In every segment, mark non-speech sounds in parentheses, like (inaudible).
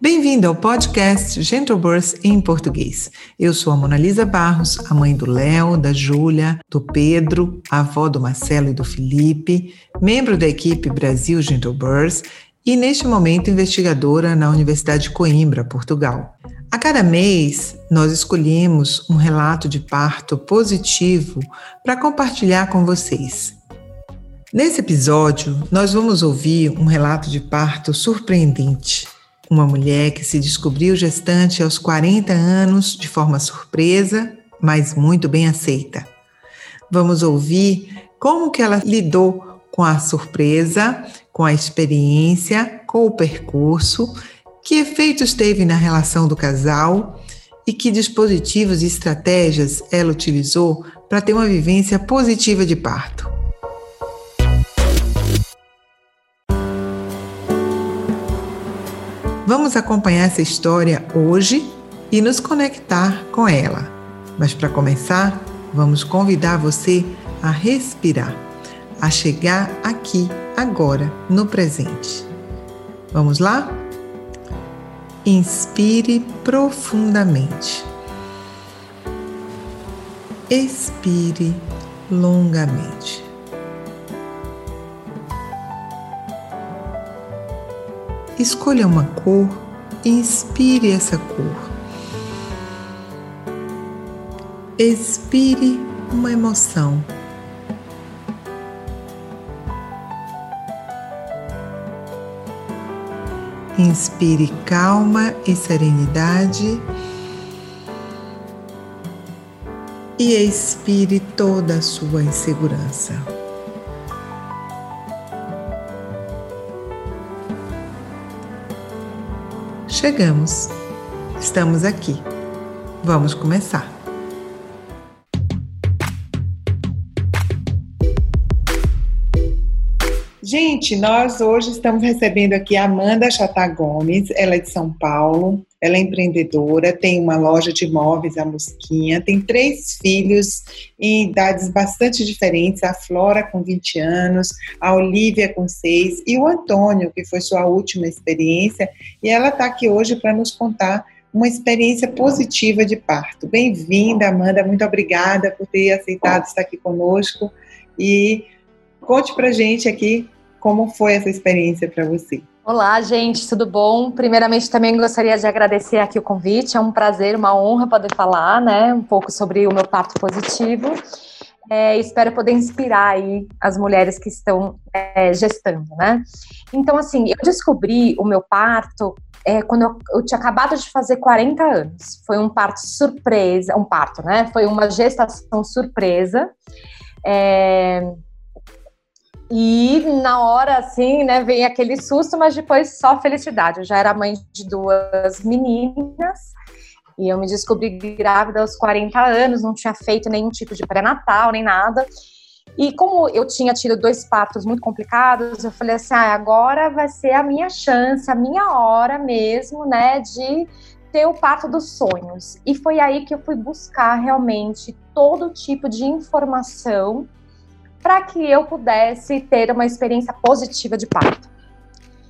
Bem-vindo ao podcast Gentle Birth em português. Eu sou a Monalisa Barros, a mãe do Léo, da Júlia, do Pedro, avó do Marcelo e do Felipe, membro da equipe Brasil Gentle Birth e, neste momento, investigadora na Universidade de Coimbra, Portugal. A cada mês, nós escolhemos um relato de parto positivo para compartilhar com vocês. Nesse episódio, nós vamos ouvir um relato de parto surpreendente uma mulher que se descobriu gestante aos 40 anos de forma surpresa, mas muito bem aceita. Vamos ouvir como que ela lidou com a surpresa, com a experiência, com o percurso, que efeitos teve na relação do casal e que dispositivos e estratégias ela utilizou para ter uma vivência positiva de parto. Vamos acompanhar essa história hoje e nos conectar com ela. Mas para começar, vamos convidar você a respirar, a chegar aqui, agora, no presente. Vamos lá? Inspire profundamente. Expire longamente. Escolha uma cor e inspire essa cor. Expire uma emoção. Inspire calma e serenidade. E expire toda a sua insegurança. Chegamos. Estamos aqui. Vamos começar. Gente, nós hoje estamos recebendo aqui a Amanda Chata Gomes, ela é de São Paulo, ela é empreendedora, tem uma loja de móveis, a Mosquinha, tem três filhos em idades bastante diferentes, a Flora com 20 anos, a Olivia com 6 e o Antônio, que foi sua última experiência, e ela está aqui hoje para nos contar uma experiência positiva de parto. Bem-vinda, Amanda, muito obrigada por ter aceitado estar aqui conosco e conte para gente aqui como foi essa experiência para você? Olá, gente, tudo bom? Primeiramente, também gostaria de agradecer aqui o convite. É um prazer, uma honra poder falar, né, um pouco sobre o meu parto positivo. É, espero poder inspirar aí as mulheres que estão é, gestando, né? Então, assim, eu descobri o meu parto é, quando eu, eu, tinha acabado de fazer 40 anos. Foi um parto surpresa, um parto, né? Foi uma gestação surpresa. E na hora, assim, né, vem aquele susto, mas depois só felicidade. Eu já era mãe de duas meninas e eu me descobri grávida aos 40 anos, não tinha feito nenhum tipo de pré-natal, nem nada. E como eu tinha tido dois partos muito complicados, eu falei assim: ah, agora vai ser a minha chance, a minha hora mesmo, né, de ter o parto dos sonhos. E foi aí que eu fui buscar realmente todo tipo de informação para que eu pudesse ter uma experiência positiva de parto.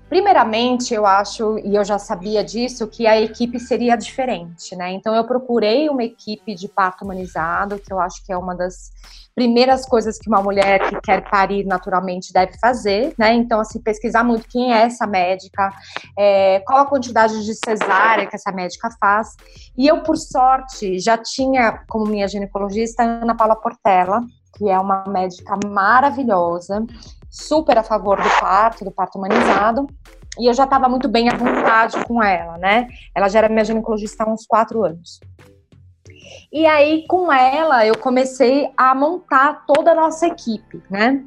Primeiramente, eu acho, e eu já sabia disso, que a equipe seria diferente, né? Então, eu procurei uma equipe de parto humanizado, que eu acho que é uma das primeiras coisas que uma mulher que quer parir naturalmente deve fazer, né? Então, assim, pesquisar muito quem é essa médica, é, qual a quantidade de cesárea que essa médica faz. E eu, por sorte, já tinha como minha ginecologista Ana Paula Portela, que é uma médica maravilhosa, super a favor do parto, do parto humanizado. E eu já estava muito bem à vontade com ela, né? Ela já era minha ginecologista há uns quatro anos. E aí, com ela, eu comecei a montar toda a nossa equipe, né?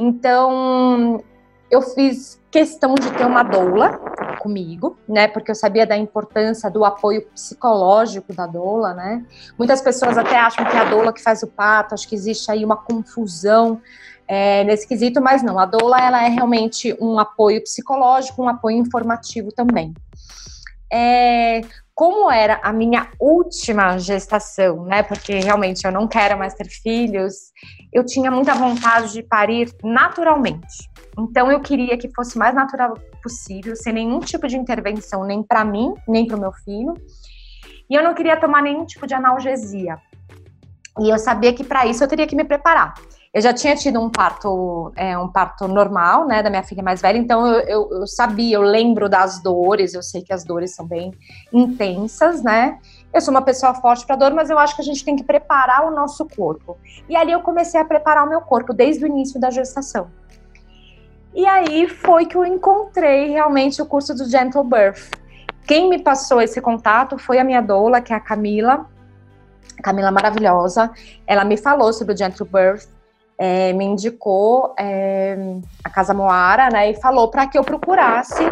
Então, eu fiz questão de ter uma doula comigo, né? Porque eu sabia da importância do apoio psicológico da doula, né? Muitas pessoas até acham que é a doula que faz o parto, acho que existe aí uma confusão é, nesse quesito, mas não, a doula ela é realmente um apoio psicológico, um apoio informativo também. É, como era a minha última gestação, né? Porque realmente eu não quero mais ter filhos, eu tinha muita vontade de parir naturalmente. Então eu queria que fosse mais natural possível, sem nenhum tipo de intervenção, nem para mim, nem para o meu filho. E eu não queria tomar nenhum tipo de analgesia. E eu sabia que para isso eu teria que me preparar. Eu já tinha tido um parto, é, um parto normal, né, da minha filha mais velha, então eu, eu, eu, sabia, eu lembro das dores, eu sei que as dores são bem intensas, né? Eu sou uma pessoa forte para dor, mas eu acho que a gente tem que preparar o nosso corpo. E ali eu comecei a preparar o meu corpo desde o início da gestação. E aí foi que eu encontrei realmente o curso do Gentle Birth. Quem me passou esse contato foi a minha doula, que é a Camila, Camila maravilhosa. Ela me falou sobre o Gentle Birth é, me indicou é, a Casa Moara, né, e falou para que eu procurasse,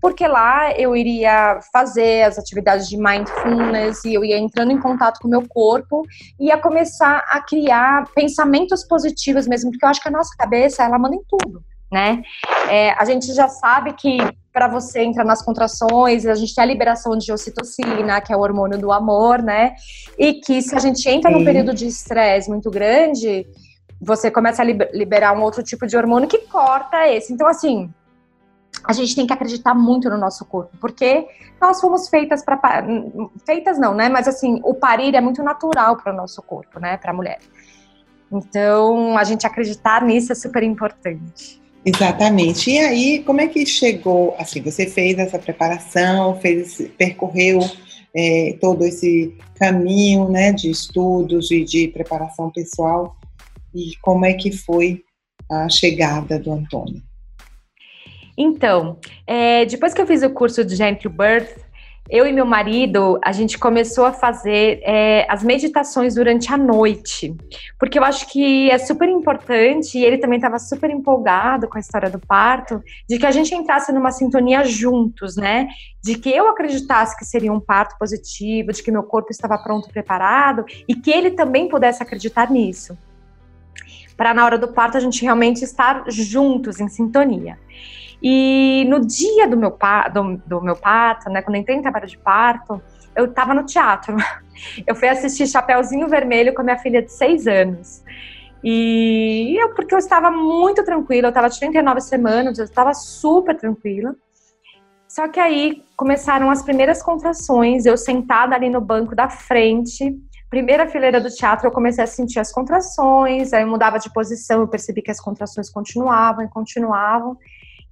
porque lá eu iria fazer as atividades de mindfulness e eu ia entrando em contato com o meu corpo e ia começar a criar pensamentos positivos mesmo, porque eu acho que a nossa cabeça, ela manda em tudo, né? É, a gente já sabe que para você entrar nas contrações, a gente tem a liberação de ocitocina, que é o hormônio do amor, né? E que se a gente entra num período de estresse muito grande, você começa a liberar um outro tipo de hormônio que corta esse. Então, assim, a gente tem que acreditar muito no nosso corpo, porque nós fomos feitas para feitas não, né? Mas assim, o parir é muito natural para o nosso corpo, né, para a mulher. Então, a gente acreditar nisso é super importante. Exatamente. E aí, como é que chegou? Assim, você fez essa preparação, fez, percorreu é, todo esse caminho, né, de estudos e de preparação pessoal e como é que foi a chegada do Antônio? Então, é, depois que eu fiz o curso de Gentle Birth, eu e meu marido, a gente começou a fazer é, as meditações durante a noite, porque eu acho que é super importante, e ele também estava super empolgado com a história do parto, de que a gente entrasse numa sintonia juntos, né? De que eu acreditasse que seria um parto positivo, de que meu corpo estava pronto, preparado, e que ele também pudesse acreditar nisso para na hora do parto a gente realmente estar juntos, em sintonia. E no dia do meu, do, do meu parto, né, quando eu entrei em trabalho de parto, eu estava no teatro. (laughs) Eu fui assistir Chapeuzinho Vermelho com a minha filha de seis anos. E eu, porque eu estava muito tranquila, eu estava de 39 semanas, eu estava super tranquila. Só que aí começaram as primeiras contrações, eu sentada ali no banco da frente, primeira fileira do teatro, eu comecei a sentir as contrações, aí eu mudava de posição, eu percebi que as contrações continuavam e continuavam.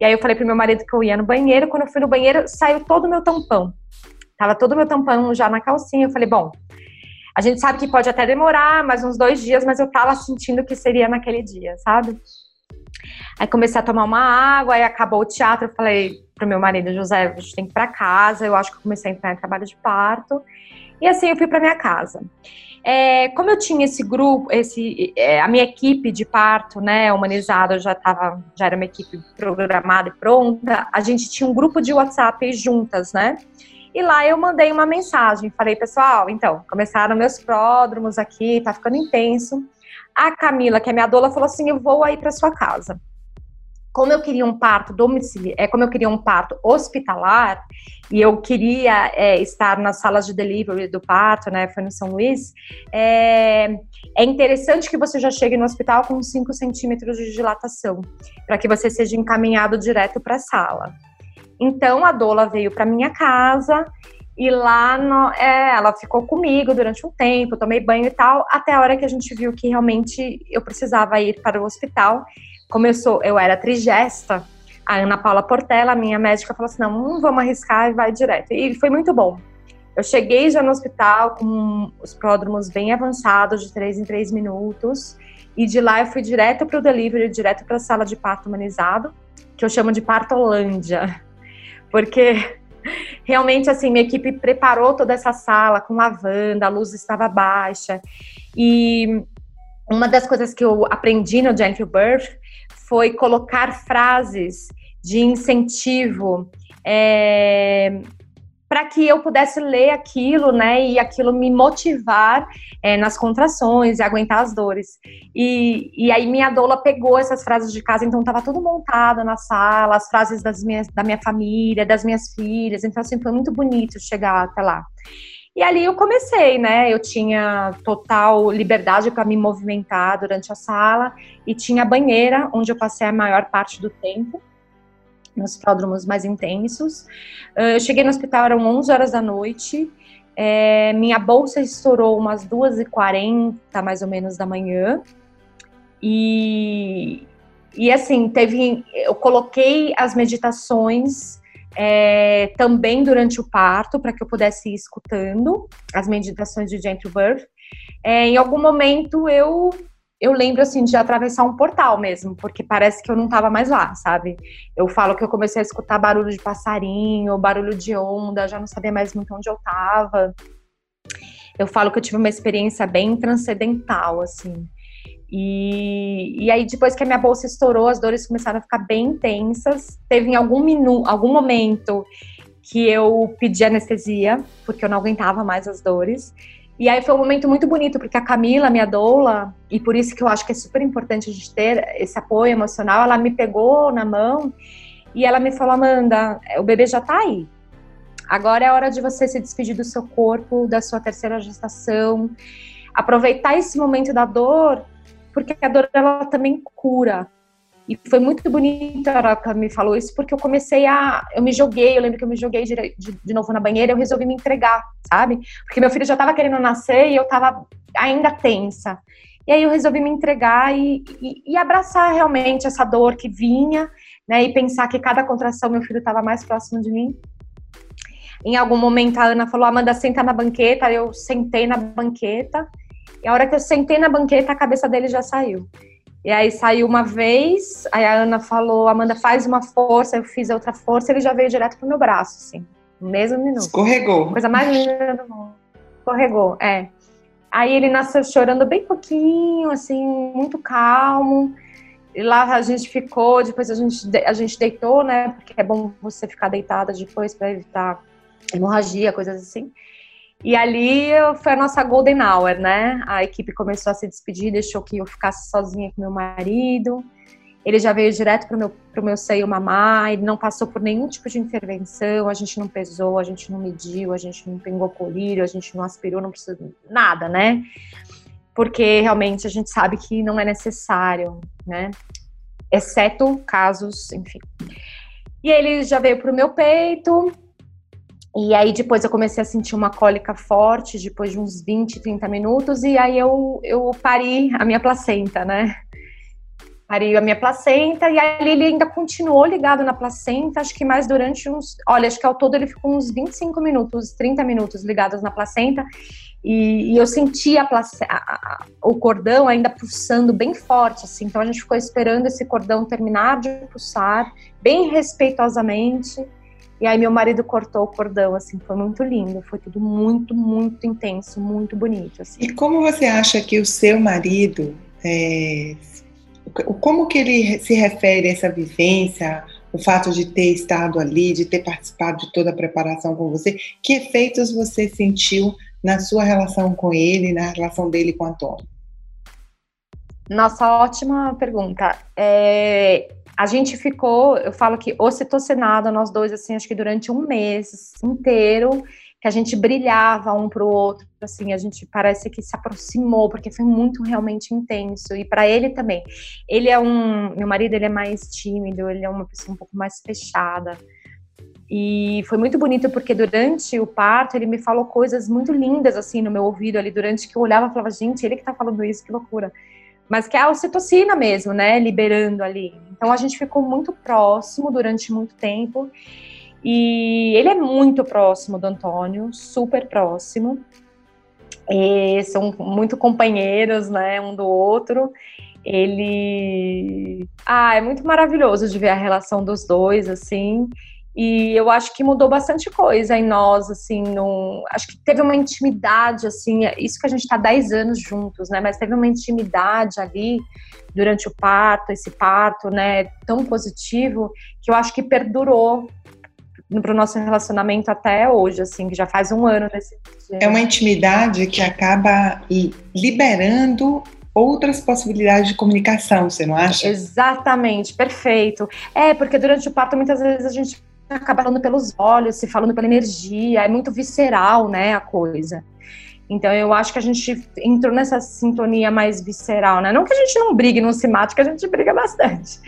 E aí eu falei pro meu marido que eu ia no banheiro, quando eu fui no banheiro, saiu todo o meu tampão. Tava todo o meu tampão já na calcinha, eu falei, bom, a gente sabe que pode até demorar mais uns dois dias, mas eu tava sentindo que seria naquele dia, sabe? Aí comecei a tomar uma água, aí acabou o teatro, eu falei pro meu marido, José, a gente tem que ir pra casa, eu acho que eu comecei a entrar em trabalho de parto. E assim eu fui para minha casa. É, como eu tinha esse grupo, esse, é, a minha equipe de parto, né, humanizada, já tava, já era uma equipe programada e pronta. A gente tinha um grupo de WhatsApp juntas, né? E lá eu mandei uma mensagem, falei, pessoal, então, começaram meus pródromos aqui, tá ficando intenso. A Camila, que é minha doula, falou assim: eu vou aí para sua casa como eu queria um parto domiciliar, é, como eu queria um parto hospitalar e eu queria é, estar nas salas de delivery do parto, né? Foi no São Luís. É, é interessante que você já chegue no hospital com 5 centímetros de dilatação, para que você seja encaminhado direto para a sala. Então a doula veio para minha casa e lá no, é, ela ficou comigo durante um tempo, tomei banho e tal, até a hora que a gente viu que realmente eu precisava ir para o hospital como eu era trigesta, a Ana Paula Portela, minha médica, falou assim: não, não vamos arriscar e vai direto. E foi muito bom. Eu cheguei já no hospital com os pródromos bem avançados, de três em três minutos. E de lá eu fui direto para o delivery, direto para a sala de parto humanizado, que eu chamo de partolândia. (laughs) Porque realmente, assim, minha equipe preparou toda essa sala com lavanda, a luz estava baixa. E uma das coisas que eu aprendi no Gentle Birth foi colocar frases de incentivo. É, para que eu pudesse ler aquilo, né, e aquilo me motivar é, nas contrações e aguentar as dores. E, e aí minha doula pegou essas frases de casa, então estava tudo montado na sala, as frases das minhas, da minha família, das minhas filhas, então assim, foi muito bonito chegar até lá. E ali eu comecei, né? Eu tinha total liberdade para me movimentar durante a sala e tinha banheira, onde eu passei a maior parte do tempo nos pródromos mais intensos. Eu cheguei no hospital, eram 11 horas da noite. É, minha bolsa estourou umas 2h40, mais ou menos, da manhã. E, e assim, teve. Eu coloquei as meditações é, também durante o parto, para que eu pudesse ir escutando as meditações de Gentle Birth. É, em algum momento eu eu lembro assim de atravessar um portal mesmo, porque parece que eu não estava mais lá, sabe? Eu falo que eu comecei a escutar barulho de passarinho, barulho de onda, já não sabia mais muito onde eu estava. Eu falo que eu tive uma experiência bem transcendental, assim. E, e aí, depois que a minha bolsa estourou, as dores começaram a ficar bem intensas. Teve em algum minuto, algum momento que eu pedi anestesia, porque eu não aguentava mais as dores. E aí foi um momento muito bonito, porque a Camila, minha doula, e por isso que eu acho que é super importante a gente ter esse apoio emocional, ela me pegou na mão e ela me falou, Amanda, o bebê já tá aí. Agora é hora de você se despedir do seu corpo, da sua terceira gestação, aproveitar esse momento da dor, porque a dor ela também cura. E foi muito bonito a que ela me falou isso, porque eu comecei a. Eu me joguei, eu lembro que eu me joguei de, de, de novo na banheira, eu resolvi me entregar, sabe? Porque meu filho já estava querendo nascer e eu estava ainda tensa. E aí eu resolvi me entregar e, e, e, abraçar realmente essa dor que vinha, né? E pensar que cada contração meu filho estava mais próximo de mim. Em algum momento a Ana falou: Amanda, senta na banqueta. Eu sentei na banqueta. E a hora que eu sentei na banqueta, a cabeça dele já saiu. E aí saiu uma vez, aí a Ana falou, Amanda, faz uma força, eu fiz outra força, ele já veio direto pro meu braço, assim, no mesmo minuto. Escorregou. Coisa mais linda do mundo. Escorregou, é. Aí ele nasceu chorando bem pouquinho, assim, muito calmo. E lá a gente ficou, depois a gente, a gente deitou, né? Porque é bom você ficar deitada depois para evitar hemorragia, coisas assim. E ali foi a nossa golden hour, né? A equipe começou a se despedir, deixou que eu ficasse sozinha com meu marido. Ele já veio direto para o meu, pro meu seio mamar, ele não passou por nenhum tipo de intervenção, a gente não pesou, a gente não mediu, a gente não pingou colírio, a gente não aspirou, não precisa nada, né? Porque realmente a gente sabe que não é necessário, né? Exceto casos, enfim. E ele já veio para o meu peito, e aí depois eu comecei a sentir uma cólica forte, depois de uns 20, 30 minutos, e aí eu, eu pari a minha placenta, né? Pari a minha placenta, e aí ele ainda continuou ligado na placenta, acho que mais durante uns. Olha, acho que ao todo ele ficou uns 25 minutos, 30 minutos ligados na placenta, e, e eu senti a place, a, a, o cordão ainda pulsando bem forte, assim. Então a gente ficou esperando esse cordão terminar de pulsar, bem respeitosamente. E aí meu marido cortou o cordão, assim, foi muito lindo, foi tudo muito, muito intenso, muito bonito. Assim. E como você acha que o seu marido, é, como que ele se refere a essa vivência, o fato de ter estado ali, de ter participado de toda a preparação com você, que efeitos você sentiu na sua relação com ele, na relação dele com o Antônio? Nossa, ótima pergunta. É, a gente ficou, eu falo que ocitocinada, nós dois, assim, acho que durante um mês inteiro, que a gente brilhava um para o outro, assim, a gente parece que se aproximou, porque foi muito realmente intenso, e para ele também. Ele é um, meu marido, ele é mais tímido, ele é uma pessoa um pouco mais fechada, e foi muito bonito porque durante o parto ele me falou coisas muito lindas assim no meu ouvido ali durante que eu olhava e falava, gente, ele que tá falando isso, que loucura mas que é a ocitocina mesmo, né, liberando ali. Então a gente ficou muito próximo durante muito tempo e ele é muito próximo do Antônio, super próximo. E são muito companheiros, né, um do outro. Ele, ah, é muito maravilhoso de ver a relação dos dois, assim. E eu acho que mudou bastante coisa em nós, assim, no, acho que teve uma intimidade, assim, isso que a gente está 10 anos juntos, né? Mas teve uma intimidade ali durante o parto, esse parto, né, tão positivo, que eu acho que perdurou para o nosso relacionamento até hoje, assim, que já faz um ano nesse dia. É uma intimidade que acaba liberando outras possibilidades de comunicação, você não acha? Exatamente, perfeito. É, porque durante o parto muitas vezes a gente acaba falando pelos olhos, se falando pela energia, é muito visceral, né, a coisa. Então eu acho que a gente entrou nessa sintonia mais visceral, né? Não que a gente não brigue, não se mate, que a gente briga bastante.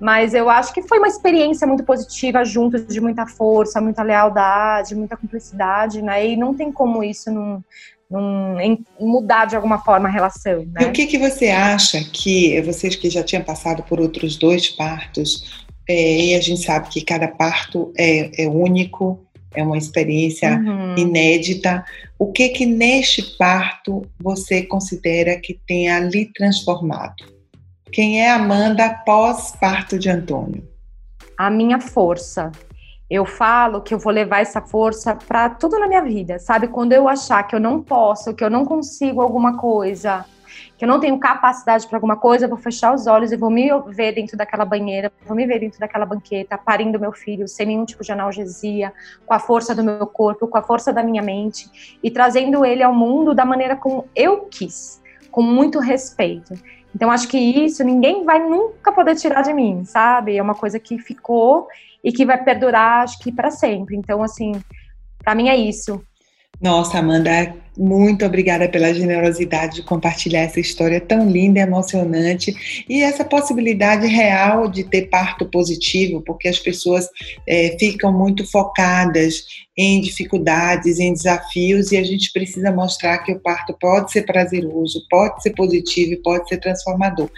Mas eu acho que foi uma experiência muito positiva, juntos de muita força, muita lealdade, muita cumplicidade, né? E não tem como isso não, não mudar de alguma forma a relação. Né? E o que, que você acha que vocês que já tinham passado por outros dois partos, é, e a gente sabe que cada parto é, é único, é uma experiência uhum. inédita. O que que neste parto você considera que tenha lhe transformado? Quem é Amanda pós-parto de Antônio? A minha força. Eu falo que eu vou levar essa força para tudo na minha vida, sabe? Quando eu achar que eu não posso, que eu não consigo alguma coisa, eu não tenho capacidade para alguma coisa, eu vou fechar os olhos e vou me ver dentro daquela banheira, vou me ver dentro daquela banqueta, parindo meu filho, sem nenhum tipo de analgesia, com a força do meu corpo, com a força da minha mente e trazendo ele ao mundo da maneira como eu quis, com muito respeito. Então acho que isso ninguém vai nunca poder tirar de mim, sabe? É uma coisa que ficou e que vai perdurar, acho que para sempre. Então assim, para mim é isso. Nossa, Amanda, muito obrigada pela generosidade de compartilhar essa história tão linda e emocionante e essa possibilidade real de ter parto positivo, porque as pessoas é, ficam muito focadas em dificuldades, em desafios e a gente precisa mostrar que o parto pode ser prazeroso, pode ser positivo e pode ser transformador.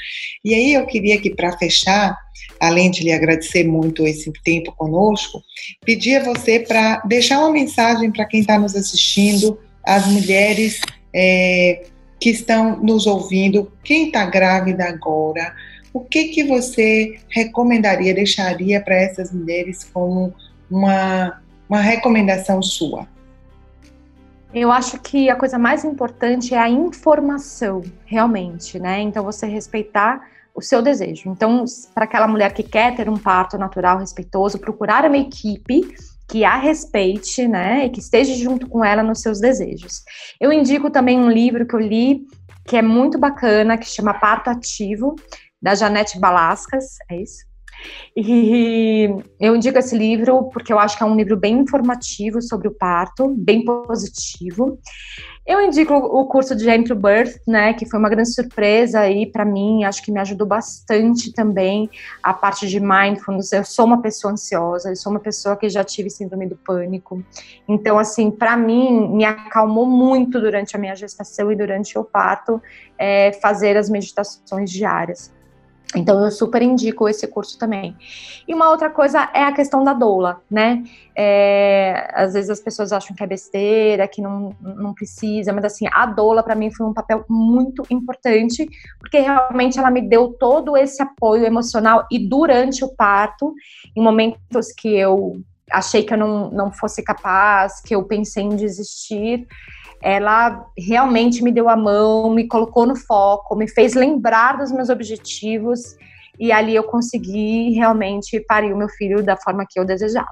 E aí eu queria que para fechar além de lhe agradecer muito esse tempo conosco, pedir a você para deixar uma mensagem para quem está nos assistindo, as mulheres é, que estão nos ouvindo, quem está grávida agora, o que, que você recomendaria, deixaria para essas mulheres como uma, uma recomendação sua? Eu acho que a coisa mais importante é a informação, realmente, né? Então, você respeitar o seu desejo. Então, para aquela mulher que quer ter um parto natural, respeitoso, procurar uma equipe que a respeite, né, e que esteja junto com ela nos seus desejos. Eu indico também um livro que eu li que é muito bacana, que chama Parto Ativo, da Janete Balascas, é isso? E eu indico esse livro porque eu acho que é um livro bem informativo sobre o parto, bem positivo. Eu indico o curso de Gentle Birth, né, que foi uma grande surpresa aí para mim, acho que me ajudou bastante também a parte de mindfulness. Eu sou uma pessoa ansiosa, eu sou uma pessoa que já tive síndrome do pânico. Então, assim, para mim, me acalmou muito durante a minha gestação e durante o parto é, fazer as meditações diárias. Então, eu super indico esse curso também. E uma outra coisa é a questão da doula, né? É, às vezes as pessoas acham que é besteira, que não, não precisa, mas assim, a doula para mim foi um papel muito importante, porque realmente ela me deu todo esse apoio emocional e durante o parto, em momentos que eu achei que eu não, não fosse capaz, que eu pensei em desistir, ela realmente me deu a mão, me colocou no foco, me fez lembrar dos meus objetivos e ali eu consegui realmente parir o meu filho da forma que eu desejava.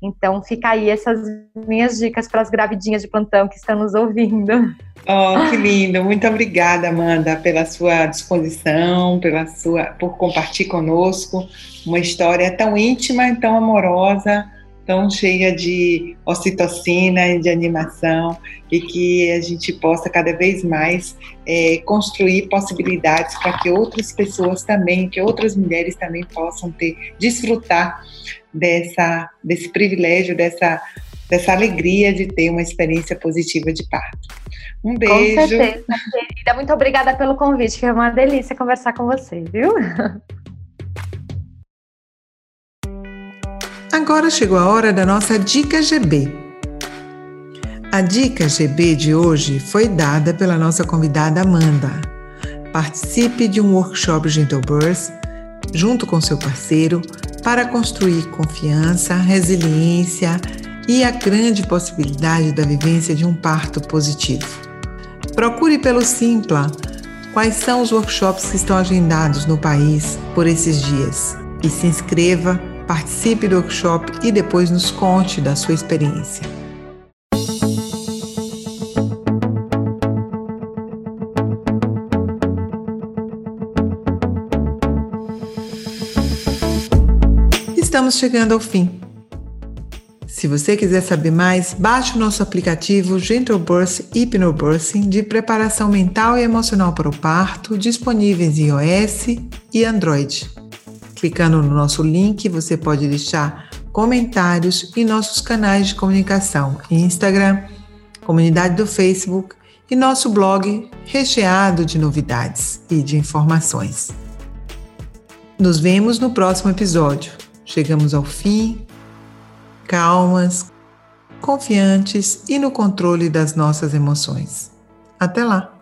Então fica aí essas minhas dicas para as gravidinhas de plantão que estão nos ouvindo. Oh, que lindo! Muito obrigada, Amanda, pela sua disposição, pela sua, por compartilhar conosco uma história tão íntima tão amorosa tão cheia de ocitocina e de animação e que a gente possa cada vez mais é, construir possibilidades para que outras pessoas também, que outras mulheres também possam ter, desfrutar dessa, desse privilégio, dessa, dessa alegria de ter uma experiência positiva de parto. Um beijo. Com certeza, querida. Muito obrigada pelo convite, foi uma delícia conversar com você, viu? Agora chegou a hora da nossa Dica GB. A Dica GB de hoje foi dada pela nossa convidada Amanda. Participe de um workshop Gentle Birth junto com seu parceiro para construir confiança, resiliência e a grande possibilidade da vivência de um parto positivo. Procure pelo Simpla quais são os workshops que estão agendados no país por esses dias e se inscreva Participe do workshop e depois nos conte da sua experiência. Estamos chegando ao fim. Se você quiser saber mais, baixe o nosso aplicativo Gentle Birth Hypnobirthing de preparação mental e emocional para o parto, disponíveis em iOS e Android. Clicando no nosso link, você pode deixar comentários em nossos canais de comunicação Instagram, comunidade do Facebook e nosso blog recheado de novidades e de informações. Nos vemos no próximo episódio. Chegamos ao fim calmas, confiantes e no controle das nossas emoções. Até lá!